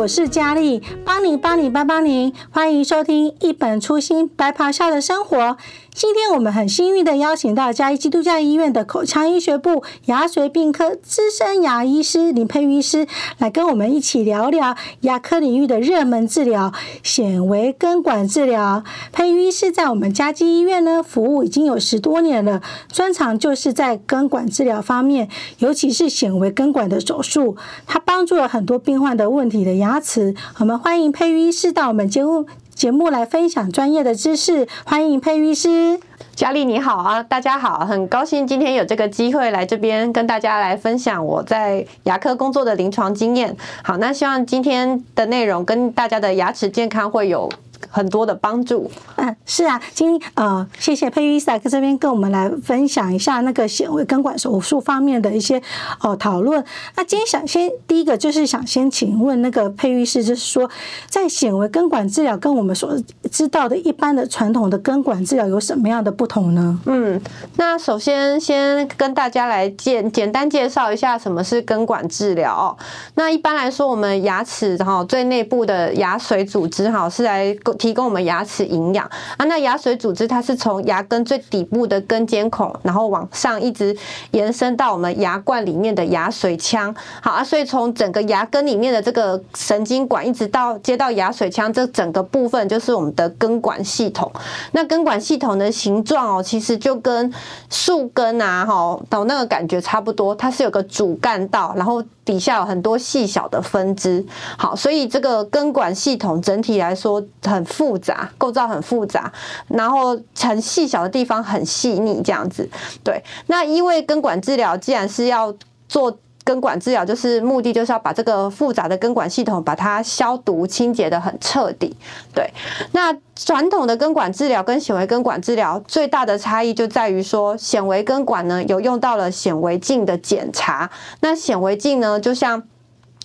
我是佳丽，帮你帮你帮帮你，欢迎收听一本初心白袍下的生活。今天我们很幸运的邀请到嘉义基督教医院的口腔医学部牙髓病科资深牙医师林佩玉医师来跟我们一起聊聊牙科领域的热门治疗——显微根管治疗。佩玉医师在我们嘉基医院呢服务已经有十多年了，专长就是在根管治疗方面，尤其是显微根管的手术，他帮助了很多病患的问题的牙齿。我们欢迎迎佩玉医师到我们节目。节目来分享专业的知识，欢迎佩玉医师。佳丽你好啊，大家好，很高兴今天有这个机会来这边跟大家来分享我在牙科工作的临床经验。好，那希望今天的内容跟大家的牙齿健康会有。很多的帮助，嗯，是啊，今呃，谢谢佩玉医生在这边跟我们来分享一下那个显微根管手术方面的一些哦讨论。那今天想先第一个就是想先请问那个佩玉医师，就是说在显微根管治疗跟我们所知道的一般的传统的根管治疗有什么样的不同呢？嗯，那首先先跟大家来简简单介绍一下什么是根管治疗。那一般来说，我们牙齿哈最内部的牙髓组织哈是来。提供我们牙齿营养啊，那牙髓组织它是从牙根最底部的根尖孔，然后往上一直延伸到我们牙冠里面的牙髓腔。好啊，所以从整个牙根里面的这个神经管一直到接到牙髓腔，这整个部分就是我们的根管系统。那根管系统的形状哦，其实就跟树根啊，哈，到那个感觉差不多，它是有个主干道，然后。底下有很多细小的分支，好，所以这个根管系统整体来说很复杂，构造很复杂，然后很细小的地方很细腻，这样子。对，那因为根管治疗既然是要做。根管治疗就是目的，就是要把这个复杂的根管系统把它消毒清洁的很彻底。对，那传统的根管治疗跟显微根管治疗最大的差异就在于说，显微根管呢有用到了显微镜的检查，那显微镜呢就像。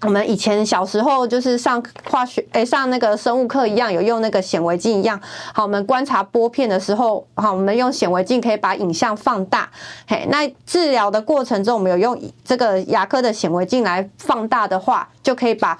我们以前小时候就是上化学，诶，上那个生物课一样，有用那个显微镜一样。好，我们观察玻片的时候，好，我们用显微镜可以把影像放大。嘿，那治疗的过程中，我们有用这个牙科的显微镜来放大的话，就可以把。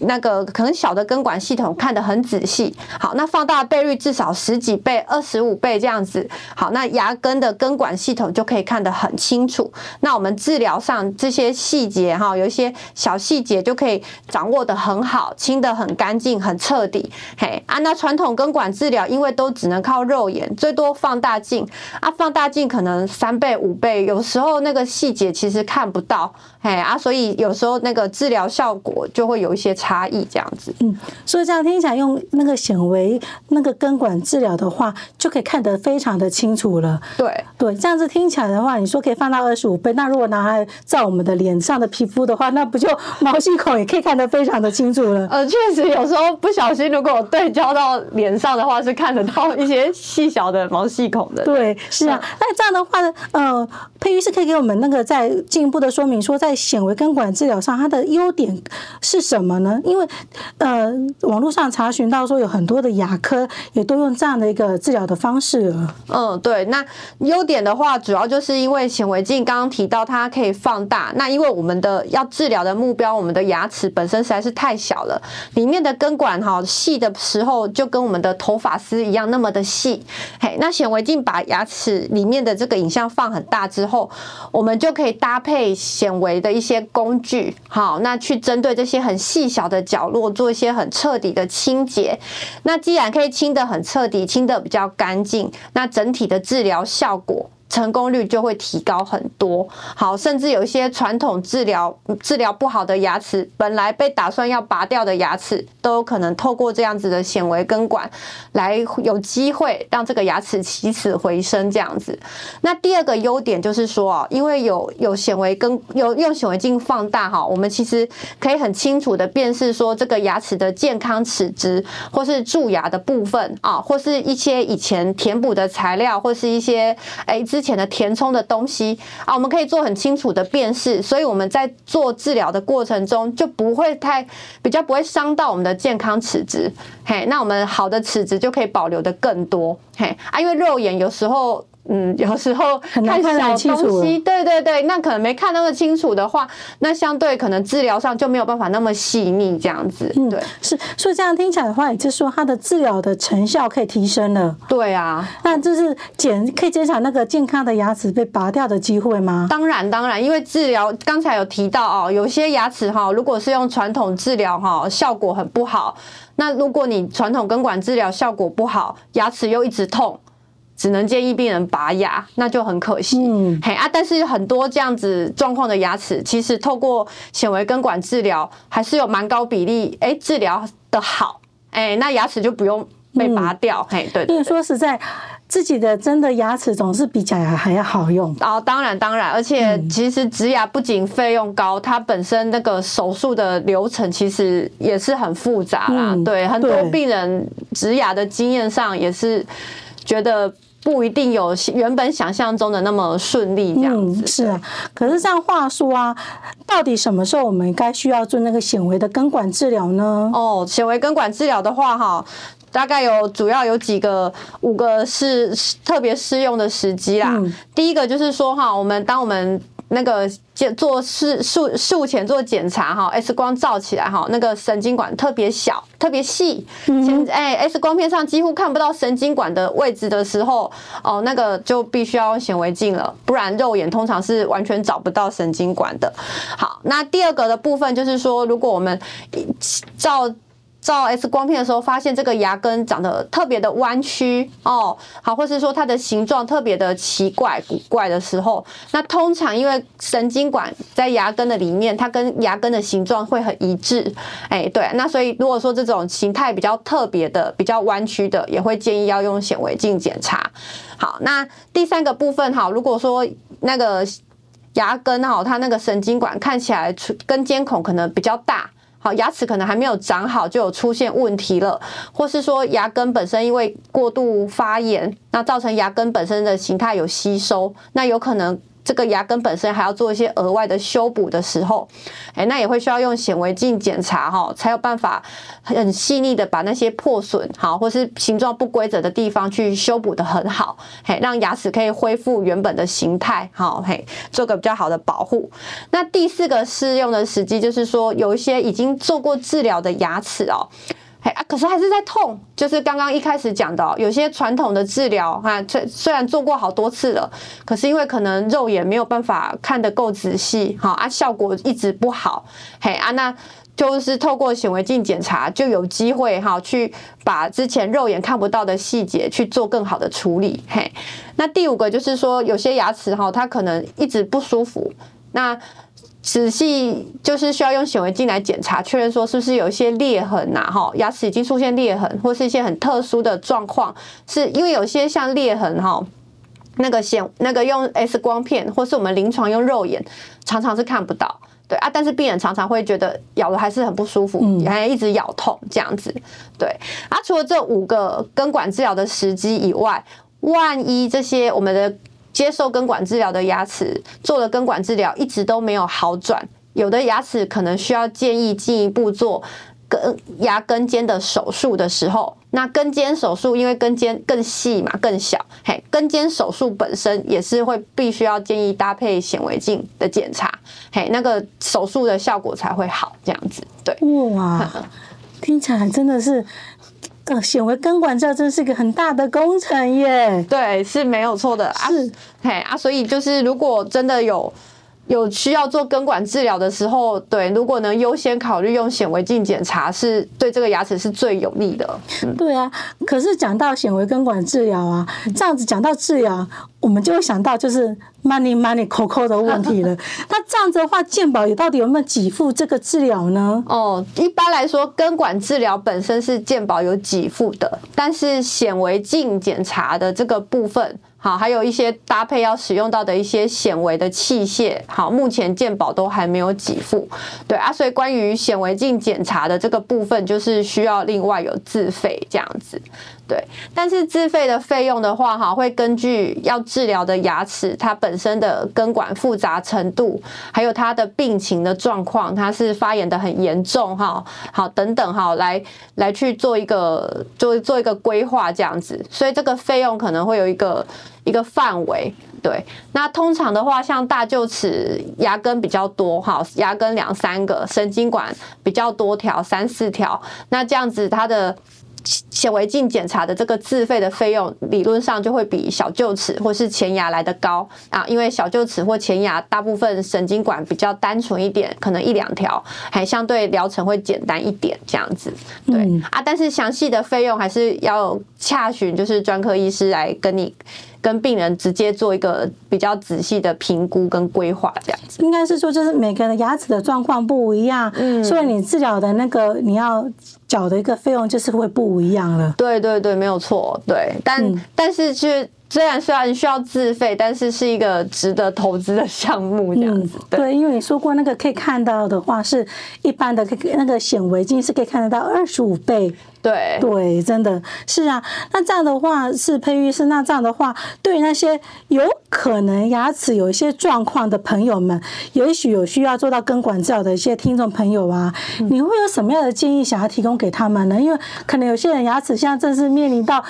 那个可能小的根管系统看得很仔细，好，那放大倍率至少十几倍、二十五倍这样子，好，那牙根的根管系统就可以看得很清楚。那我们治疗上这些细节哈，有一些小细节就可以掌握得很好，清得很干净、很彻底。嘿啊，那传统根管治疗因为都只能靠肉眼，最多放大镜啊，放大镜可能三倍、五倍，有时候那个细节其实看不到。嘿啊，所以有时候那个治疗效果就会有一些差异，这样子。嗯，所以这样听起来，用那个显微那个根管治疗的话，就可以看得非常的清楚了。对对，这样子听起来的话，你说可以放到二十五倍，那如果拿来照我们的脸上的皮肤的话，那不就毛细孔也可以看得非常的清楚了？呃，确实有时候不小心，如果对焦到脸上的话，是看得到一些细小的毛细孔的。对，是啊。那这样的话呢，呃，佩玉是可以给我们那个再进一步的说明，说在显微根管治疗上，它的优点是什么呢？因为，呃，网络上查询到说有很多的牙科也都用这样的一个治疗的方式。嗯，对。那优点的话，主要就是因为显微镜刚刚提到它可以放大。那因为我们的要治疗的目标，我们的牙齿本身实在是太小了，里面的根管哈细的时候就跟我们的头发丝一样那么的细。嘿，那显微镜把牙齿里面的这个影像放很大之后，我们就可以搭配显微的。的一些工具，好，那去针对这些很细小的角落做一些很彻底的清洁。那既然可以清得很彻底，清得比较干净，那整体的治疗效果。成功率就会提高很多。好，甚至有一些传统治疗治疗不好的牙齿，本来被打算要拔掉的牙齿，都有可能透过这样子的显微根管来有机会让这个牙齿起死回生。这样子。那第二个优点就是说啊，因为有有显微根有用显微镜放大哈，我们其实可以很清楚的辨识说这个牙齿的健康齿质，或是蛀牙的部分啊，或是一些以前填补的材料，或是一些哎。之前的填充的东西啊，我们可以做很清楚的辨识，所以我们在做治疗的过程中就不会太比较不会伤到我们的健康齿质，嘿，那我们好的齿质就可以保留的更多，嘿。啊，因为肉眼有时候嗯，有时候看得清楚。对对对，那可能没看那么清楚的话，那相对可能治疗上就没有办法那么细腻这样子。嗯对，嗯、是，所以这样听起来的话，也就是说它的治疗的成效可以提升了。对啊，那就是减可以减少那个健康的牙齿被拔掉的机会吗？当然当然，因为治疗刚才有提到哦，有些牙齿哈，如果是用传统治疗哈，效果很不好。那如果你传统根管治疗效果不好，牙齿又一直痛。只能建议病人拔牙，那就很可惜。嗯，嘿啊，但是很多这样子状况的牙齿，其实透过显微根管治疗，还是有蛮高比例，哎、欸，治疗的好，哎、欸，那牙齿就不用被拔掉。嗯、嘿，对，对，对，因为说实在，自己的真的牙齿总是比假牙还要好用。哦，当然当然，而且其实植牙不仅费用高，它本身那个手术的流程其实也是很复杂啦。嗯、对，很多病人植牙的经验上也是觉得。不一定有原本想象中的那么顺利，这样子。嗯，是啊。可是这样话说啊，到底什么时候我们该需要做那个显微的根管治疗呢？哦，显微根管治疗的话，哈，大概有主要有几个五个是特别适用的时机啦。嗯。第一个就是说哈，我们当我们那个检做术术术前做检查哈，X 光照起来哈，那个神经管特别小、特别细，嗯，哎，X 光片上几乎看不到神经管的位置的时候，哦，那个就必须要用显微镜了，不然肉眼通常是完全找不到神经管的。好，那第二个的部分就是说，如果我们照照 X 光片的时候，发现这个牙根长得特别的弯曲哦，好，或是说它的形状特别的奇怪古怪的时候，那通常因为神经管在牙根的里面，它跟牙根的形状会很一致，哎，对，那所以如果说这种形态比较特别的、比较弯曲的，也会建议要用显微镜检查。好，那第三个部分哈，如果说那个牙根哈，它那个神经管看起来根尖孔可能比较大。好，牙齿可能还没有长好就有出现问题了，或是说牙根本身因为过度发炎，那造成牙根本身的形态有吸收，那有可能。这个牙根本身还要做一些额外的修补的时候，哎，那也会需要用显微镜检查哈，才有办法很细腻的把那些破损好或是形状不规则的地方去修补得很好，嘿，让牙齿可以恢复原本的形态，好，嘿，做个比较好的保护。那第四个适用的时机就是说，有一些已经做过治疗的牙齿哦。啊，可是还是在痛，就是刚刚一开始讲的，有些传统的治疗哈，虽虽然做过好多次了，可是因为可能肉眼没有办法看得够仔细，哈啊，效果一直不好，嘿啊，那就是透过显微镜检查就有机会哈，去把之前肉眼看不到的细节去做更好的处理，嘿。那第五个就是说，有些牙齿哈，它可能一直不舒服，那。仔细就是需要用显微镜来检查，确认说是不是有一些裂痕呐？哈，牙齿已经出现裂痕，或是一些很特殊的状况，是因为有些像裂痕哈，那个显那个用 X 光片，或是我们临床用肉眼，常常是看不到，对啊，但是病人常常会觉得咬的还是很不舒服，还一直咬痛这样子，对啊。除了这五个根管治疗的时机以外，万一这些我们的。接受根管治疗的牙齿做了根管治疗，一直都没有好转。有的牙齿可能需要建议进一步做根牙根尖的手术的时候，那根尖手术因为根尖更细嘛，更小，嘿，根尖手术本身也是会必须要建议搭配显微镜的检查，嘿，那个手术的效果才会好，这样子，对。哇，听起来真的是。呃，显微根管这真是个很大的工程耶。对，是没有错的。是，嘿啊，所以就是如果真的有有需要做根管治疗的时候，对，如果能优先考虑用显微镜检查，是对这个牙齿是最有利的。嗯、对啊，可是讲到显微根管治疗啊，这样子讲到治疗，我们就会想到就是 money money 扣扣的问题了。那这样子的话，健保也到底有没有给付这个治疗呢？哦，一般来说，根管治疗本身是健保有给付的，但是显微镜检查的这个部分，好，还有一些搭配要使用到的一些显微的器械，好，目前健保都还没有给付。对啊，所以关于显微镜检查的这个部分，就是需要另外有自费这样子。对，但是自费的费用的话，哈，会根据要治疗的牙齿它本身的根管复杂程度，还有它的病情的状况，它是发炎的很严重，哈，好等等，哈，来来去做一个做做一个规划这样子，所以这个费用可能会有一个一个范围。对，那通常的话，像大臼齿牙根比较多，哈，牙根两三个，神经管比较多条，三四条，那这样子它的。显微镜检查的这个自费的费用，理论上就会比小臼齿或是前牙来得高啊，因为小臼齿或前牙大部分神经管比较单纯一点，可能一两条，还相对疗程会简单一点这样子。对、嗯、啊，但是详细的费用还是要洽询，就是专科医师来跟你。跟病人直接做一个比较仔细的评估跟规划，这样子。应该是说，就是每个人牙齿的状况不一样，嗯，所以你治疗的那个你要缴的一个费用就是会不一样了。对对对，没有错，对，但、嗯、但是是。虽然虽然需要自费，但是是一个值得投资的项目，这样子。对，因为你说过那个可以看到的话，是一般的那个显微镜是可以看得到二十五倍。对对，真的是啊。那这样的话是佩玉医师，那这样的话，对于那些有可能牙齿有一些状况的朋友们，也许有需要做到根管治疗的一些听众朋友啊，你会有什么样的建议想要提供给他们呢？因为可能有些人牙齿现在正是面临到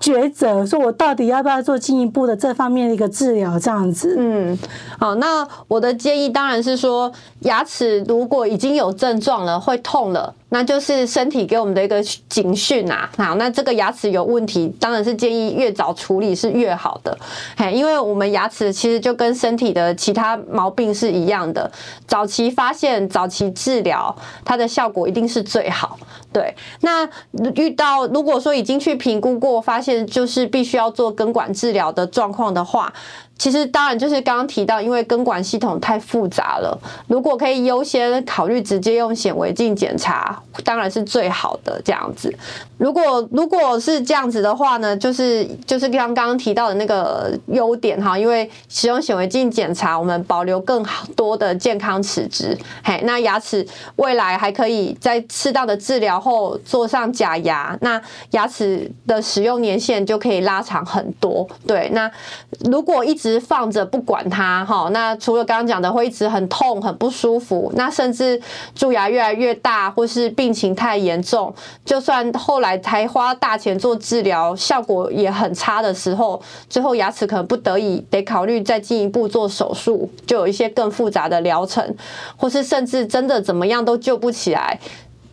抉择，说我到底要不。要做进一步的这方面的一个治疗，这样子。嗯，好，那我的建议当然是说，牙齿如果已经有症状了，会痛了。那就是身体给我们的一个警讯啊！好，那这个牙齿有问题，当然是建议越早处理是越好的。嘿，因为我们牙齿其实就跟身体的其他毛病是一样的，早期发现、早期治疗，它的效果一定是最好。对，那遇到如果说已经去评估过，发现就是必须要做根管治疗的状况的话。其实当然就是刚刚提到，因为根管系统太复杂了，如果可以优先考虑直接用显微镜检查，当然是最好的这样子。如果如果是这样子的话呢，就是就是刚刚提到的那个优点哈，因为使用显微镜检查，我们保留更多的健康齿质，嘿，那牙齿未来还可以在适当的治疗后做上假牙，那牙齿的使用年限就可以拉长很多。对，那如果一直放着不管它哈，那除了刚刚讲的会一直很痛很不舒服，那甚至蛀牙越来越大，或是病情太严重，就算后来才花大钱做治疗，效果也很差的时候，最后牙齿可能不得已得考虑再进一步做手术，就有一些更复杂的疗程，或是甚至真的怎么样都救不起来。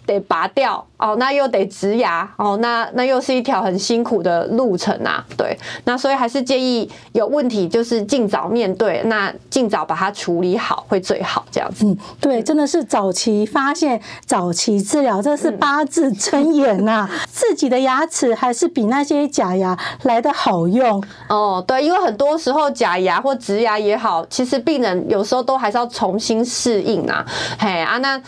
得拔掉哦，那又得植牙哦，那那又是一条很辛苦的路程啊。对，那所以还是建议有问题就是尽早面对，那尽早把它处理好会最好这样子。嗯，对，真的是早期发现、早期治疗，这是八字真言呐、啊。自己的牙齿还是比那些假牙来的好用哦。对，因为很多时候假牙或植牙也好，其实病人有时候都还是要重新适应啊。嘿啊，那。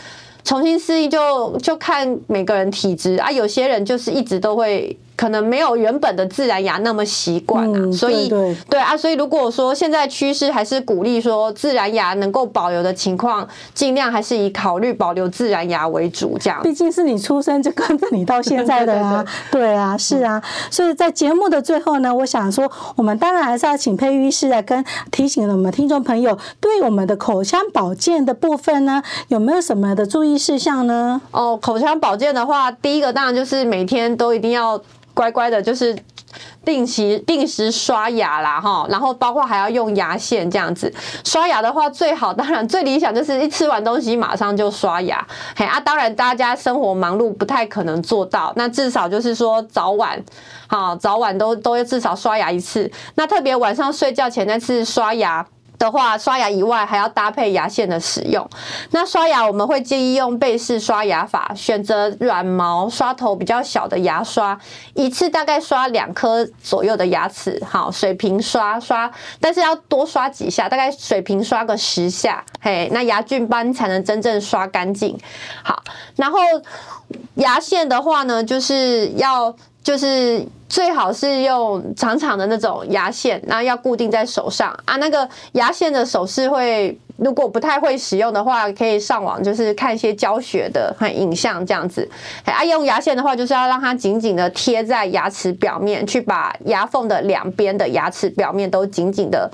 重新适应就就看每个人体质啊，有些人就是一直都会。可能没有原本的自然牙那么习惯啊，嗯、所以对，对，啊，所以如果说现在趋势还是鼓励说自然牙能够保留的情况，尽量还是以考虑保留自然牙为主，这样。毕竟是你出生就跟着你到现在的啊，对啊，是啊。所以在节目的最后呢，我想说，我们当然还是要请佩玉医师来跟提醒我们听众朋友，对我们的口腔保健的部分呢，有没有什么的注意事项呢？哦，口腔保健的话，第一个当然就是每天都一定要。乖乖的，就是定期定时刷牙啦，哈，然后包括还要用牙线这样子。刷牙的话，最好当然最理想就是一吃完东西马上就刷牙。嘿啊，当然大家生活忙碌不太可能做到，那至少就是说早晚，哈早晚都都要至少刷牙一次。那特别晚上睡觉前那次刷牙。的话，刷牙以外还要搭配牙线的使用。那刷牙我们会建议用贝氏刷牙法，选择软毛、刷头比较小的牙刷，一次大概刷两颗左右的牙齿，好，水平刷刷，但是要多刷几下，大概水平刷个十下，嘿，那牙菌斑才能真正刷干净。好，然后牙线的话呢，就是要就是。最好是用长长的那种牙线，然后要固定在手上啊。那个牙线的手势会，如果不太会使用的话，可以上网就是看一些教学的和影像这样子。啊，用牙线的话，就是要让它紧紧的贴在牙齿表面，去把牙缝的两边的牙齿表面都紧紧的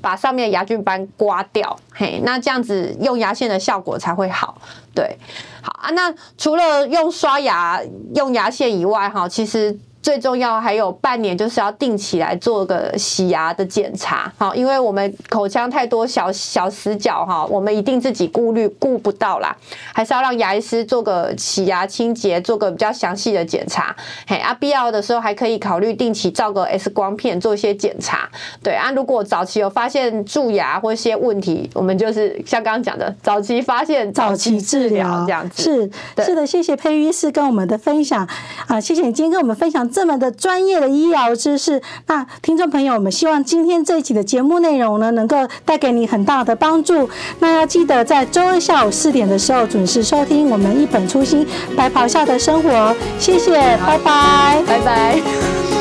把上面的牙菌斑刮掉。嘿，那这样子用牙线的效果才会好。对，好啊。那除了用刷牙用牙线以外，哈，其实。最重要还有半年，就是要定期来做个洗牙的检查，好，因为我们口腔太多小小死角哈，我们一定自己顾虑顾不到啦，还是要让牙医师做个洗牙清洁，做个比较详细的检查，嘿，啊，必要的时候还可以考虑定期照个 X 光片做一些检查，对啊，如果早期有发现蛀牙或一些问题，我们就是像刚刚讲的，早期发现，早期治疗这样子，是是的，谢谢佩玉医师跟我们的分享啊，谢谢你今天跟我们分享。这么的专业的医疗知识，那听众朋友，我们希望今天这一期的节目内容呢，能够带给你很大的帮助。那要记得在周二下午四点的时候准时收听我们一本初心白袍下的生活。谢谢，拜拜，拜拜。